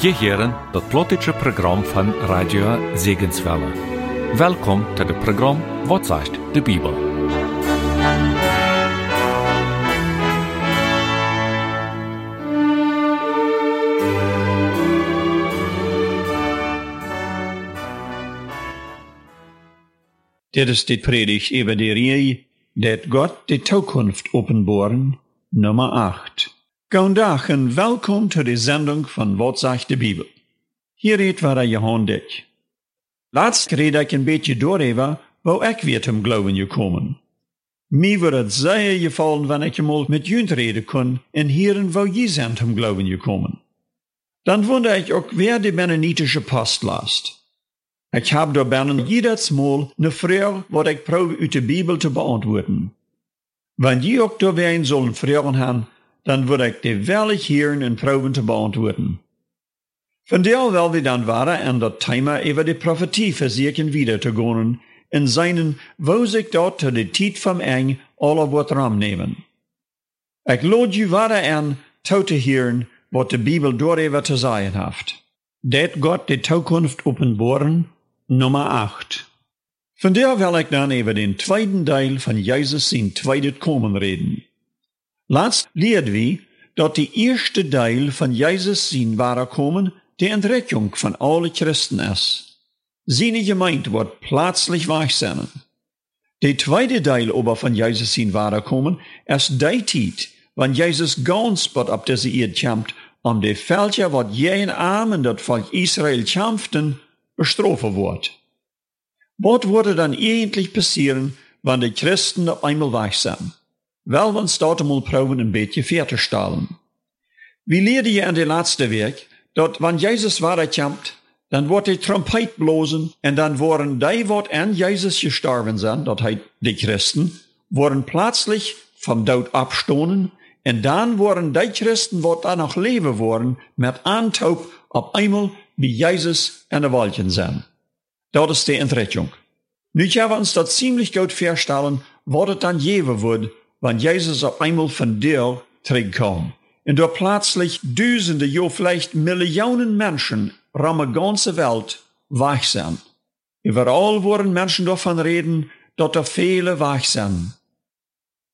Je heren dat plotische program van Radio Zegenswelle. Welkom to het program Wat zegt de Bibel. Dit is de predigt über die Reihe, dat Gott die Zukunft openbaren, Nummer 8. Goedendag en welkom to de zending van Wat de Bibel. Hier reed waar je hand dik. Laatst reed ik een beetje door even, wou ik weer zum geloven gekomen. Mij wordt het zeer gevallen wanneer ik eenmaal met junt reden kon en hieren wou je zijn zum geloven gekomen. Dan wonder ik ook wer de Mennonitische post last. Ik heb door binnen jedes Mal eine vraag wat ik probeer uit de Bibel te beantwoorden. Wanneer je ook door wen zullen vragen hebben, dan würde ik die wellig hieren en proben te beantwoorden. Vandaar wel we dan waren en dat Thema über die Prophetie versuchen wieder te gaan in seinen, wo sich dort zu de tijd van eng alle wat ram nemen. Ik lood je waren aan toe te hieren wat de Bibel door te zeggen heeft. Dat Gott de toekomst openbaren, nummer 8. Vandaar wil ik dan over den tweeden deel van Jezus zijn tweede komen reden. Laatst leerden we dat de eerste deel van Jezus zijn ware komen de Entrettung van alle Christen is. Zijn gemeente wordt plaatselijk wegzenden. De tweede deel over van Jezus zijn ware komen is die tijd, wanneer Jezus ganz wat op deze eerd kampt, om de veldje wat jij en armen dat volk Israël kampften, bestrafen wordt. Wat wordt dan eigenlijk passieren, wanneer de Christen eenmaal weg zijn? Wel, we starten mal proben een beetje ver te stellen. We leerden je in de laatste week dat wanneer Jezus weiterkomt, dan wordt de trompet blozen en dan worden die wat aan Jezus gestorven zijn, dat heet de Christen, worden plaatselijk vom dood abstonen en dan worden die Christen wat dan nog leven worden met aantoop op eenmaal bij Jezus en de wolken zijn. Dat is de entrettung. Nu gaan we ons dat ziemlich goed verstellen wat het dan geven wordt wanneer Jezus op eenmaal van deel terugkomt. En door plaatselijk duizenden, ja vielleicht miljoenen mensen ram de ganze Welt weg zijn. Überall worden mensen davon reden, dat er viele weg zijn.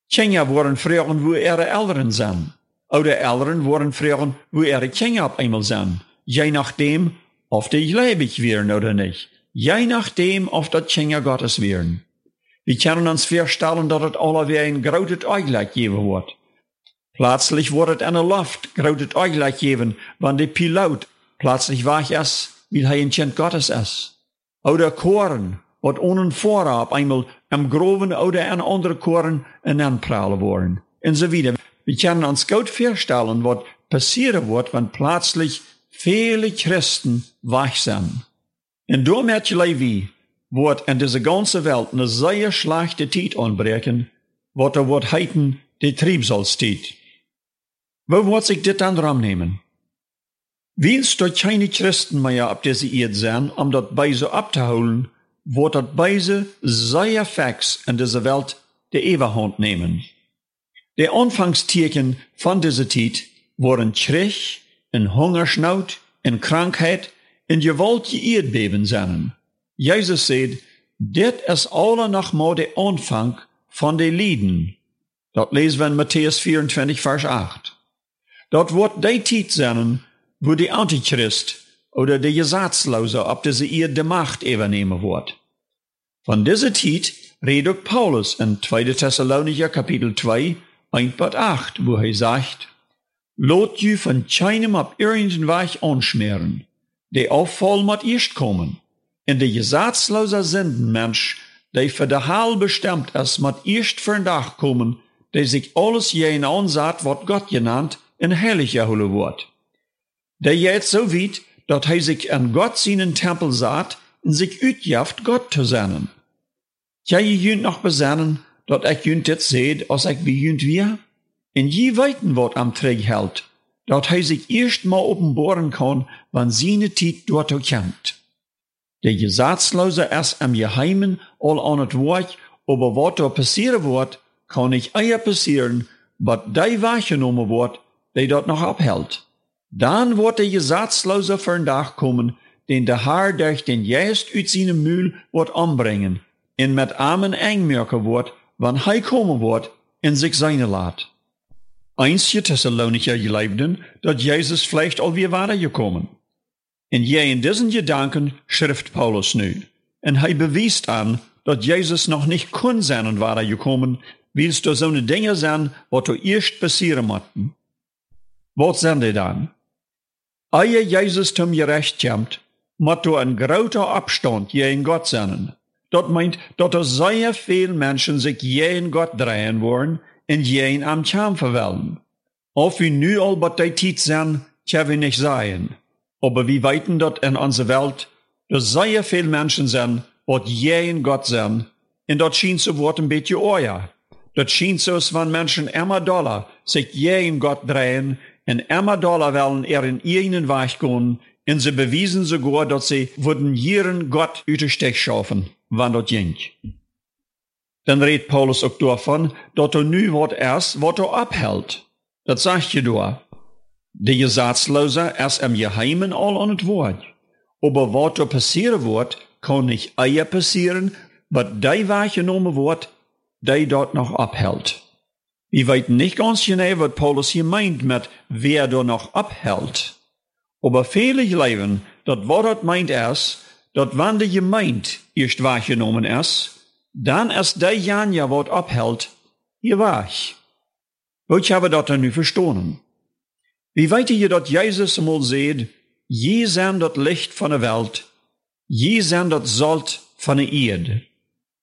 Kinder worden vragen wo ihre Eltern zijn. Oder Eltern worden vragen wo ihre Kinder op eenmaal zijn. Je nachdem, of die lebendig werden oder nicht. Je nachdem, of dat Kinder Gottes werden. Wir können uns vorstellen, dat het alle weer een groot uitleg geven wordt. Plötzlich wordt het aan de lucht groot uitleg geven, wanneer de piloot plötzlich weg is, weil hij een kind Gottes is. Oder koren, wat ohne vooraf eenmaal am groven oder an andere koren en aanpralen worden. En so wieder. Wir können uns gut vorstellen, wat passieren wordt, wenn plötzlich viele Christen. En door met je wie, wordt in deze ganze Welt eine sehr schlechte Tijd aanbreken, wat er wordt heiten de Triebsalstiet. Wo wordt zich dit dan ram nemen? Wils dat keine Christen meer op deze eerd zijn, om dat beise ab te houden, wordt dat beise sehr fix in deze Welt de Eberhand nemen. De aanvangsteken van deze tijd worden Krieg, en Hungersnood, en Krankheit, en gewaltige Erdbeben zijn. Jezus zei, dit is alle nog maar de aanvang van de lieden. Dat lezen we in Matthäus 24, vers 8. Dat wordt die tijd zijn, wo de Antichrist oder de Gesetzlose op deze eer de macht übernehmen wordt. Van deze tijd redet Paulus in 2. Thessalonicher Kapitel 2, 1 bis 8, wo hij zegt, Lot je van keinem op irgendeinen Weg anschmeren, de Auffall moet eerst komen. En de gesetzloze Sündenmensch, der für de Heil bestimmt ist, moet erst für den Tag kommen, der sich alles jen ansat, wat Gott genannt, in herrlicher Hulle wird. Der jetzt so weit, dat hij sich an Gott seinen Tempel saat und sich utjaft, Gott zu sein. Ja, je jünt noch besennen, dat ik jünt dit seht, als ik wie jünt wir? En je weiten wat am Träg hält, dat hij sich erst mal openbaren kann, wann seine Tijd dort kommt. Der Gesetzlose ist am Geheimen all an het Wort, aber was da passieren wird, kann nicht eher passieren, was die wahrgenommen wird, die dort noch abhält. Dann wird der Gesetzlose für den kommen, den der Herr durch den Geist uit seinem Mühl wird anbringen, und mit Amen engmerken wird, wann hij kommen wird, in sich seine laat. Eins Thessalonicher geliebten, dat Jesus vielleicht alweer waren gekommen. En jij in diesen Gedanken schrift Paulus nu. En hij bewiest an, dat Jezus nog niet kon zijn en waren gekommen, wie es door zo'n dingen zijn wat er eerst passieren moeten. Wat zijn die dan? Eie Jezus zum gerecht komt, moet er een groter afstand je in God zijn. Dat meint dat er zeer veel mensen zich je in God draaien worden en je am Cham verwellen. Of we nu al bij tijd zijn, kunnen we niet zeggen. Aber wie weiten dat in onze Welt, er zeer veel mensen zijn wat je in God zijn, en dat schien zu worden een beetje oor. Dat schien zo van mensen immer dollar zich je in God draaien en immer dollar willen er in ihren Weg gaan, en ze bewiesen sogar, dat ze würden jeren Gott uit schaffen, wann dat ging. Dann redt Paulus auch davon, dass er nu wat erst, wat er abhält. Das sagt je da. De Gesetzloser erst im Geheimen all an het Wort. Aber wat er passieren wird, kann nicht eier passieren, aber die wahrgenommen wird, die dort noch abhält. Wir weten nicht ganz genau, was Paulus hier meint mit, wer da noch abhält. Aber viele leben, dat wat dat meint erst, dat wann de gemeint erst wahrgenommen ist, dann erst der Janja wat abhält, war ich. Ich habe dat nu verstanden. Wie weet je dat Jezus mal seht, je zijn dat Licht van de Welt, je zijn dat Zolt van de Erde.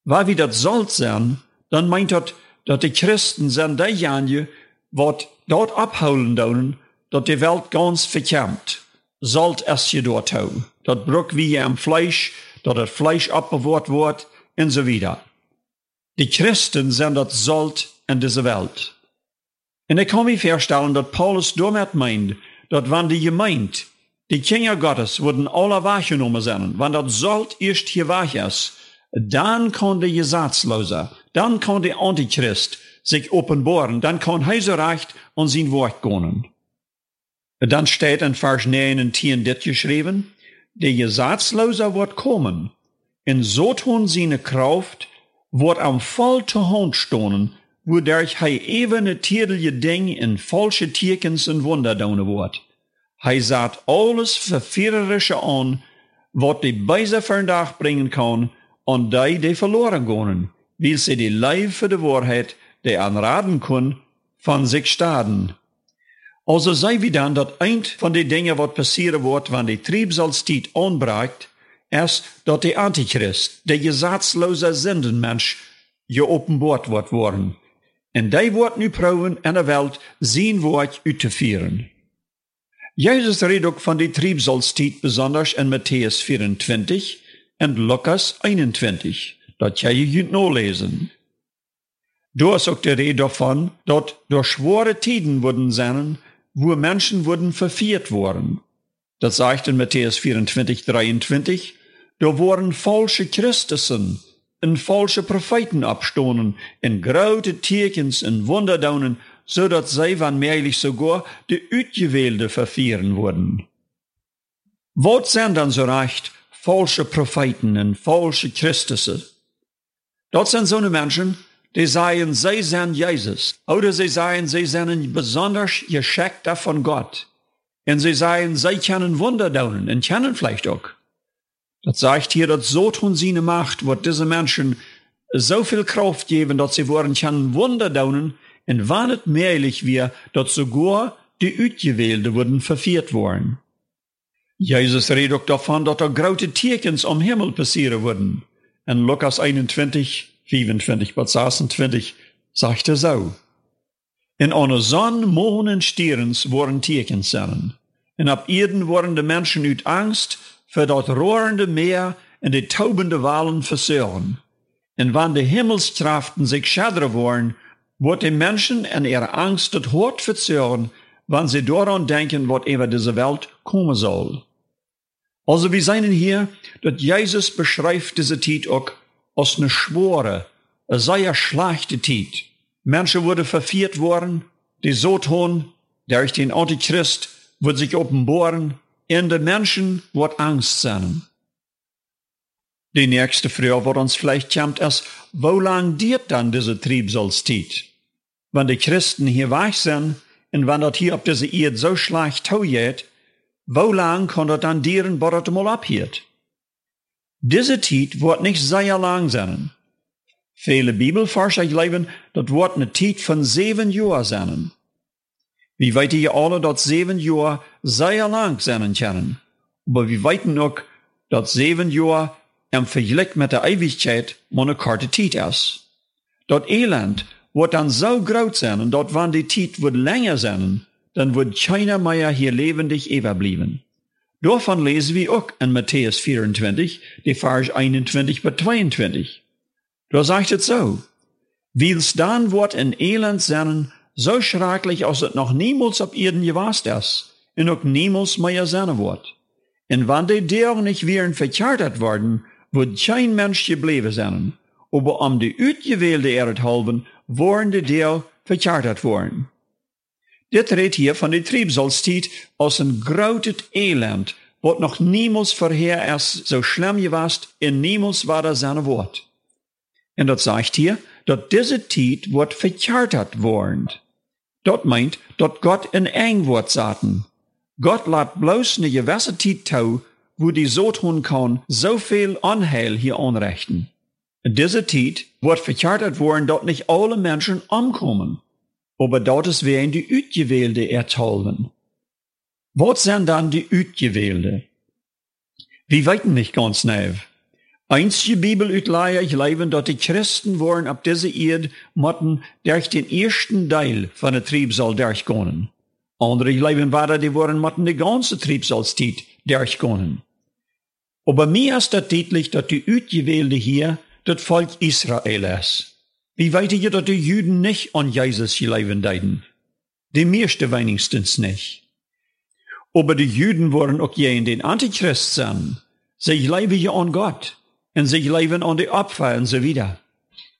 Waar wie dat Zolt zijn, dan meint dat, dat de Christen zijn die Janje, wat dort abholen doen, dat de Welt ganz verkämmt. Zolt es je dort hou. Dat brok wie am Fleisch, dat het Fleisch abbewaard wordt, en so wieder. Die Christen sind das Salz in dieser Welt. Und ich kann mir vorstellen, dass Paulus damit meint, dass wenn die Gemeinde, die Kinder Gottes, wurden alle wahrgenommen sein, wenn das Salz erst hier wach ist, dann kann der Gesetzloser, dann kann der Antichrist sich offenbaren, dann kann er recht an sein Wort gehen. Dann steht in Vers 9 und 10 dit geschrieben, der Gesetzloser wird kommen, in so tun seine Kraft, wordt am voll te hand stonen, wodurch hij even het tierdelje ding in falsche tekens en wunder doen wordt. Hij zat alles verführerische an, wat die Beise vandaag bringen kan, an die die verloren gaan, weil sie die Leib für die Wahrheit, die anraden kun, van sich staden. Also sei wie dann, dat ein von den Dingen, wat passieren wordt, wann die Triebsalstiet anbracht, erst dat der Antichrist, der gesetzlose Sündenmensch, geopenbaard wordt worden. En die wordt nu proeven in de Welt zijn woord uit te vieren. Jezus redt ook van die Triebsalstiet besonders in Matthäus 24 en Lukas 21. Dat jij je kunt nalezen. Daar is ook de rede davon, dat door schwere tijden worden zijn, wo Menschen worden verviert worden. Dat zegt in Matthäus 24, 23, da waren falsche Christussen en falsche Propheten abstonen, in grote Tekens en Wunderdaunen, so dat zij wanneerlich sogar de Uitgewählte vervieren wurden. Wat zijn dan zo recht falsche Propheten en falsche Christussen? Dat zijn zo'n mensen, die sagen, zij zijn Jezus. Oder sie sagen, sie sind besonders geschickt von Gott. Und sie sagen, sie können Wunder daunen und können vielleicht auch. Das sagt hier, dass so tun sie eine Macht, wird diese Menschen so viel Kraft geben, dass sie wollen können Wunder daunen, und wann es mehrlich wir, dass sogar die Utgewählte wurden verführt worden. Jesus redet auch davon, dass da große Tierkens am Himmel passieren würden. In Lukas 21, 25 bis 26 sagt er so. In einer Sonne, Mond und Stierens waren Tierkens sein. Und ab Erden waren die Menschen uit Angst für dat rohrende Meer und die taubende Walen versören. Und wann die Himmelstraften sich schadre wollen, wird den Menschen in ihrer Angst das Hort verzögern, wann sie daran denken, was über diese Welt kommen soll. Also wir sehen hier, dass Jesus beschreibt diese Zeit auch als eine schwere, eine sehr schlechte Zeit. Menschen wurden verführt worden, die so tun, durch den Antichrist wird sich offenbaren, in den Menschen wird Angst sein. Die nächste Frage, wird uns vielleicht kommt, ist, wo lang diert dann diese Triebsolstiet? Wenn die Christen hier weich sind, und wenn das hier auf diese Erde so schlecht geht, wo lang kann das dann dieren, bis das mal abhielt? Diese Zeit wird nicht sehr lang sein. Viele Bibelforscher glauben, das wird eine Zeit von sieben Jahren sein. Wir weten ja alle, dass sieben Jahre sehr lang sein können. Aber wir weten auch, dass sieben Jahre im Vergleich mit der Ewigkeit eine kurze Zeit ist. Das Elend wird dann so groß sein und dort, wann die Zeit wird länger sein, dann wird keiner mehr hier lebendig überbleiben. Davon lesen wir auch in Matthäus 24, die Vers 21 bis 22. Da sagt es so, Wils dann wird ein Elend sein, so schrecklich, als es noch niemals auf Erden gewast ist, und auch niemals mehr sein wird. Und wenn die der nicht wären verkehrt worden, wird kein Mensch geblieben sein. Aber um die uitgewählte Erde halben, worden die der verkehrt worden. Dit redt hier van de triebsolstiet als een groot elend, wat nog niemals vorher is so schlimm gewast, en niemals war er zijn woord. En dat zegt hier, dat deze tijd wordt verkehrt worden. Dat meint, dat Gott in eng wordt zaten. Gott laat bloos ne gewisse tijd toe, wo die so tun kann, zoveel onheil hier anrichten. In dieser Zeit wird verkehrt worden, dass nicht alle Menschen umkommen. Aber dort ist wer in die Utgewählte ertollen. Was sind dann die Utgewählte? Wir weiten nicht ganz neu. Einzige Bibelutleier leben, dass die Christen waren ab dieser Erde, motten durch den ersten Teil von der Triebsal durchgehen. Andere leben weiter, die waren motten die ganze Triebsalzeit durchgehen. Aber mir ist das deutlich, dass die Utgewählte hier das Volk Israel ist. Wie weet je dat de Juden nicht an Jesus gelegen deiden? Die meeste wenigstens nicht. Aber die Juden waren auch je in den Antichrist sein. Sie leben ja an Gott. Und sie leben an die Opfer und so wieder.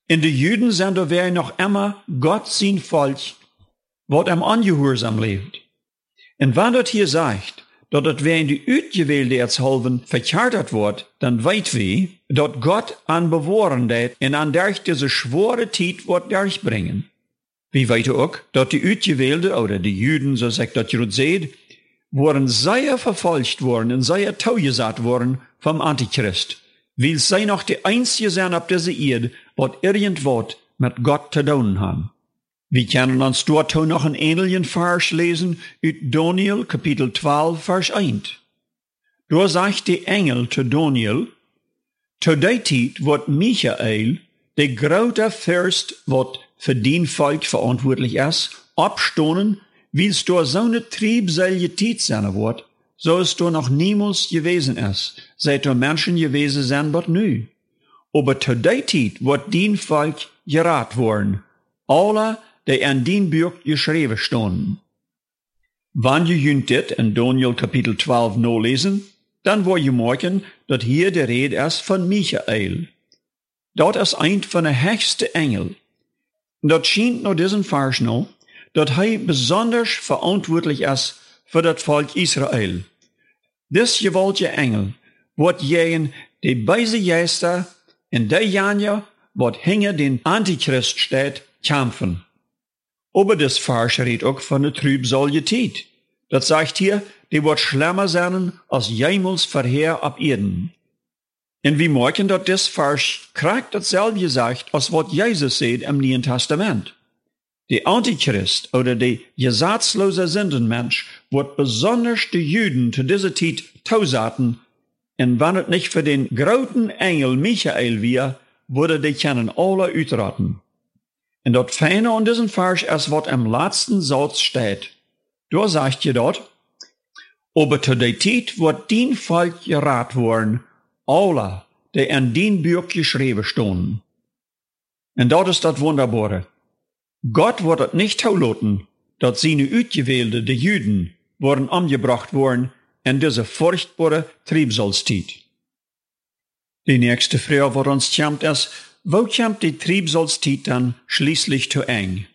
In die Juden sind da wer noch immer Gott sein Volk, wat am angehorsam lebt. Und wenn das hier sagt, dat het wer in die uitgewählte erzhalven verkärtet wordt, dann weit wie, dat Gott an bewahren det en an derch diese schwere Tiet wird durchbringen. Wie weit auch, dat die uitgewählte, oder die Juden, so sagt dat Jud seht, worden sehr verfolgt worden und sehr taugesat worden vom Antichrist. Weil sie noch die einzige sein auf dieser Erde, wat irgendwas mit Gott zu tun haben. Wir können uns dort noch einen ähnlichen Vers lesen, uit Daniel, Kapitel 12, Vers 1. Da sagt die Engel zu Daniel, zu der Zeit wird Michael, der große Fürst, wat für den Volk verantwortlich ist, abstonen, wie es da so eine triebselige sein wird, so es da noch niemals gewesen ist, seit da Menschen gewesen sind, wat nu. Aber zu der Zeit wird den Volk gerat worden. Alle die in den Buch geschrieben standen. Wenn je dit in Daniel Kapitel 12 no lesen, dann wo je merken, dat hier de Rede ist von Michael. Dort ist ein von der höchsten Engel. Dort schient nur diesen Vers noch, dat er besonders verantwortlich ist für das Volk Israel. Dis gewaltige Engel wird jenen die beise Geister in der Janja, wat hinge den Antichrist steht, kämpfen. Aber das Vers redet auch von der Trübsalität. Das sagt hier, die wird schlimmer sein als jemals vorher ab Erden. Und wir merken, dass das Vers kriegt dasselbe sagt, als was Jesus sagt im Neuen Testament. Der Antichrist oder der gesetzlose Sündenmensch wird besonders die Juden zu dieser Zeit tausaten, und wenn es nicht für den großen Engel Michael wäre, würde die kennen alle utraten. Und dort feine an diesem Vers ist, was im letzten Satz steht. Da sagt ihr dort, aber zu der Zeit wird din Volk gerat worden, alle, die in din Buch geschrieben stehen. Und dort ist das Wunderbare. Gott wird es nicht zulassen, dass seine Utgewählte, die Juden, wurden umgebracht worden in diese furchtbare Triebsolzeit. Die nächste Frage, was uns kommt, ist, kommt die Triebsolzeit dann schließlich zu eng?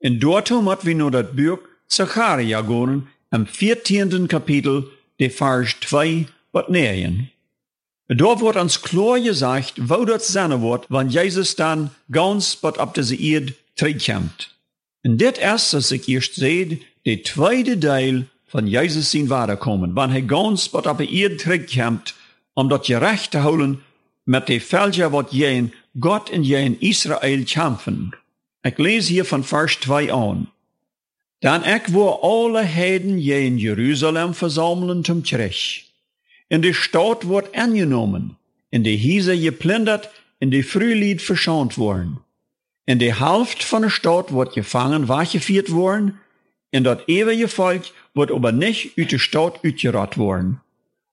In dort hat wir nur das Buch Zacharia gehen im 14. Kapitel, de Vers 2 wat 9. Da wordt ons klar gesagt, wo dat sein wordt, wann Jesus dann ganz wat op deze Erde terugkomt. En dit is, als ik eerst zei, de tweede deel van Jezus zijn waterkomen, wann hij ganz wat op de Erde terugkomt, om dat je recht te houden met de velja wat je in Je in Israël kämpfen. Ik lees hier van vers 2 aan. Dan ik wo alle Heiden je in Jeruzalem verzamelen zum Kirch. In de stad wordt angenomen, in de Hiese geplündert, in de Frühlied verschont worden. In de helft van de stad wordt gevangen, weggevierd worden, en dat eeuwige volk wordt aber nicht uit de stad uitgerat worden.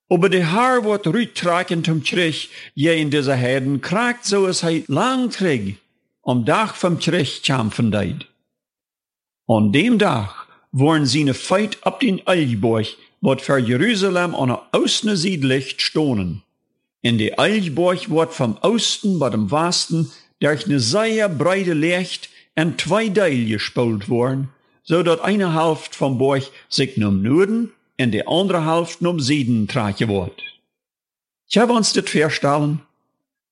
Aber de Haar wordt uittrekken zum Kirch, je in deze Heiden kraakt, so es hij lang trägt, om dag vom Kirch kämpfen deed. An dem Tag worden sie ne Feit ab den Elchburg, wat für Jerusalem an der Osten Südlicht stonen. In de Elchburg wird vom Osten bei dem Westen durch ne sehr breite Licht en zwei Teil gespult worden, so dat eine Hälfte vom Burg sich num Norden en de andere num Süden tragen wird. Ich habe uns das vorstellen.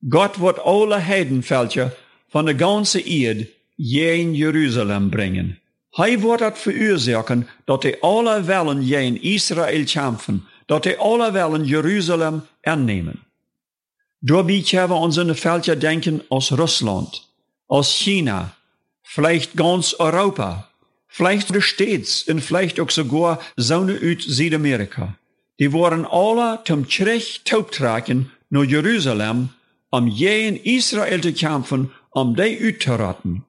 Gott wird alle Heidenvölker von der ganzen Erde je in Jerusalem bringen. Hij wordt het veroorzaken dat de alle wellen je in Israël kämpfen, dat de alle wellen Jeruzalem annehmen. Daarbij hebben we ons in de veldje denken als Russland, als China, vielleicht ganz Europa, vielleicht States en vielleicht ook sogar Zonen uit Südamerika. Die worden alle zum Kirch taubtragen naar Jeruzalem, om je in Israël te kämpfen, om die uit te retten.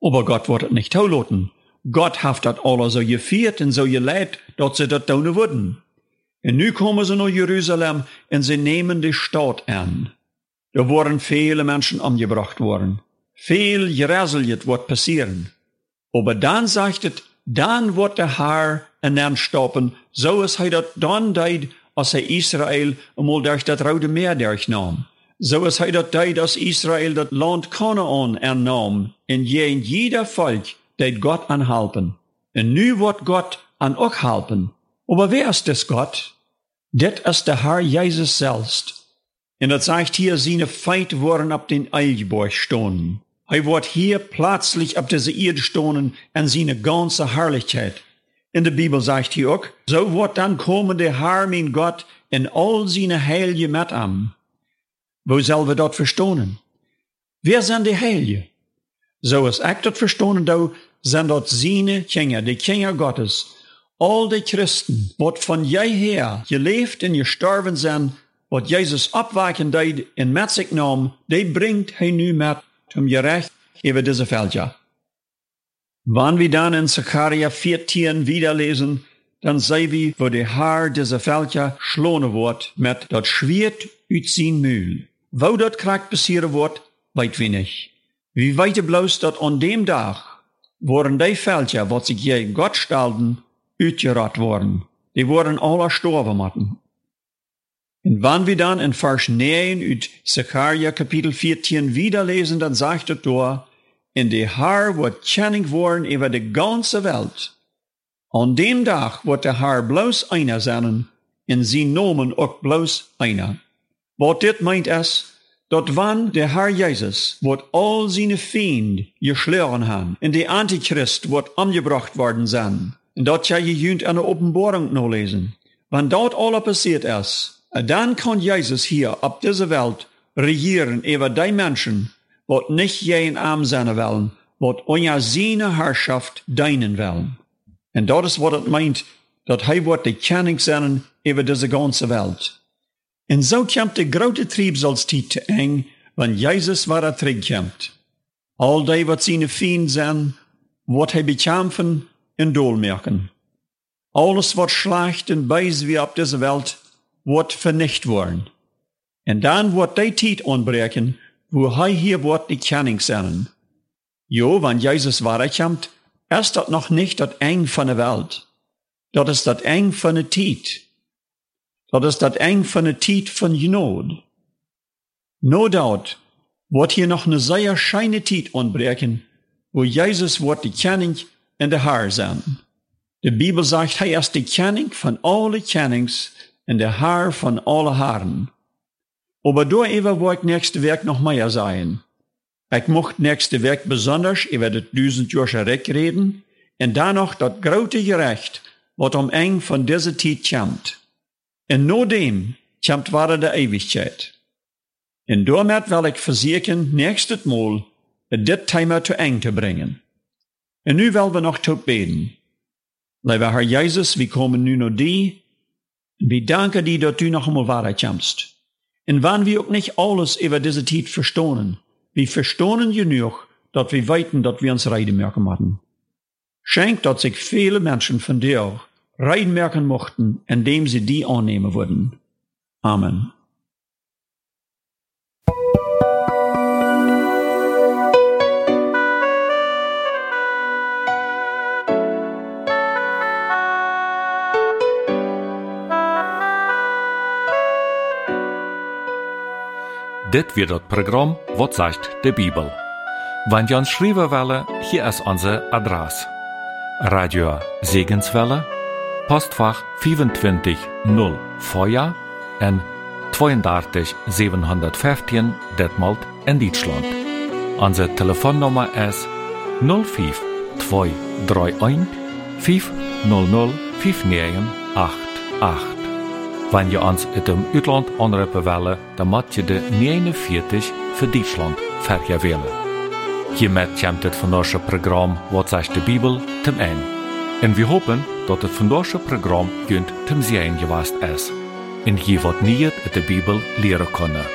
Aber Gott wird het nicht toelaten. Gott hat dat alle so geviert en so geleid, dat ze dat doen würden. En nu komen ze naar Jeruzalem en ze nemen de stad an. Er worden viele Menschen umgebracht worden. Veel geräselt wordt passieren. Aber dann sagt het, dann wird der Herr en stoppen, so es hij dat dan deed, als hij Israël eenmaal durch dat Rode Meer durchnam. So es hij dat deed, als Israël dat Land Canaan ernam, en je in jeder Volk deed Gott anhalten. En nu wordt God an ook helpen. Aber wer ist das Gott? Dit ist der Herr Jesus selbst. En dat sagt hier, seine Feit worden ab den Eilborg stonen. Hij wordt hier plötzlich ab dieser Erde stonen en seine ganze Herrlichkeit. In der Bibel sagt hier auch, so wird dann kommen der Herr, mein Gott, in all seine Heilige mit am. Wo sollen wir dort verstonen? Wer sind die Heilige? So is ik dat verstonen dou, zijn dat seine Kinder, die Kinder Gottes. Al die Christen, wat van jij her geleefd en gestorven zijn, wat Jezus opwaken deed en met zich nam, die brengt hij nu met om je recht over deze veldje. Wann wir dann in Zachariah 14 wieder lesen, dann sei wie, wo der Herr dieser Veldje schlone wordt met dat Schwert uit zijn Mühl. Wo dat krank passieren wordt, weet we nicht. Wie weten bloos dat aan dem dag worden die veldje wat zich je Gott stelden, uitgerat worden. Die worden alle moeten. Und wenn wir dann in Vers 9 uit Zachariah Kapitel 14 wieder lesen, dann sagt es da, in der Herr wird kenning worden über die ganze Welt. An dem Tag wird der Herr bloß einer sein, in sie Nomen auch bloß einer. Was dit meint es? Dat wann der Herr Jesus wird all seine Fiend geschlagen haben, in die Antichrist wird umgebracht worden sein. Und dat ja je junt an der Offenbarung noch lesen. Wenn dort alles passiert ist, dann kann Jesus hier auf dieser Welt regieren über die Menschen, wat nicht je in arm sein wollen, wat unter seine Herrschaft deinen wollen. Und dat ist, was es meint, dat hij wird die Kenning sein über diese ganze Welt. En zo komt de grote triebselstijd te eng, want Jezus waar er terugkomt. Al die wat zijn vrienden zijn, wordt hij bekämpfen en doelmerken. Alles wat slecht en bijz wie op deze wereld, wordt vernicht worden. En dan wordt die tijd aanbreken, wo hij hier wordt die kenning zijn. Jo, want Jezus waar er komt, is dat nog niet dat eng van de wereld. Dat is dat eng van de tijd. Dat is dat eng van de tijd van genade. No doubt wordt hier nog een zeer scheine tijd aanbreken, wo Jezus wordt de kenning en de Haar zijn. De Bibel sagt, hij is de kenning van alle kennings en de haar van alle haren. Aber door even wil ik nächste week nog meer zijn. Ik mocht nächste week besonders over het duizendjarige Rijk reden en dan nog dat grote gerecht wat om eng van deze tijd komt. En nadem komt waar de eeuwigheid. En daarmee wil ik verzekeren, nächstes Mal dit thema te eng te brengen. En nu willen we nog tot beden. Lieve Herr Jezus, we komen nu naar die. We danken die dat u nog eenmaal waarheid komst. En wanneer we ook niet alles over deze tijd verstonen, we verstonen je nog dat we weten dat we ons rijden merken moeten. Schenk dat zich vele mensen van dir rijden merken mochten, indem ze die aannemen worden. Amen. Dit wird das Programm Wat sagt de Bibel? Wenn ihr uns schreiben wollen, hier ist unser Adresse. Radio Segenswelle, Postfach 25 0 Feuer en 32 715 Detmold in Deutschland. Unsere Telefonnummer ist 05 231 500 5988. Wenn ihr uns in dem Utland anrufen wollen, dann macht ihr de 49 für Deutschland verja wählen. Hiermit kommt het vandaagse Programm Wat zegt de Bibel zum Ende. En we hopen dat het vandaagse Programm junt zum Zijn geweest is. En je wat niet uit de Bibel leren kunnen.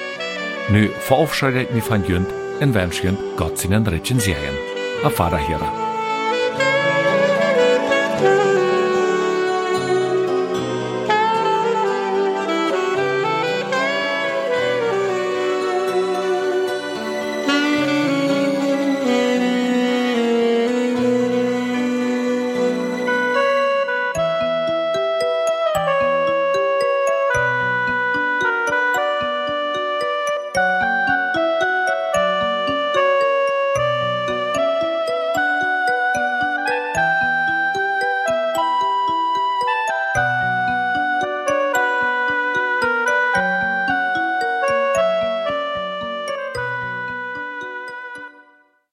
Nu verabschiede ik me van junt en wens junt Gott seinen Ritchen Zijn. Auf Vater Heren.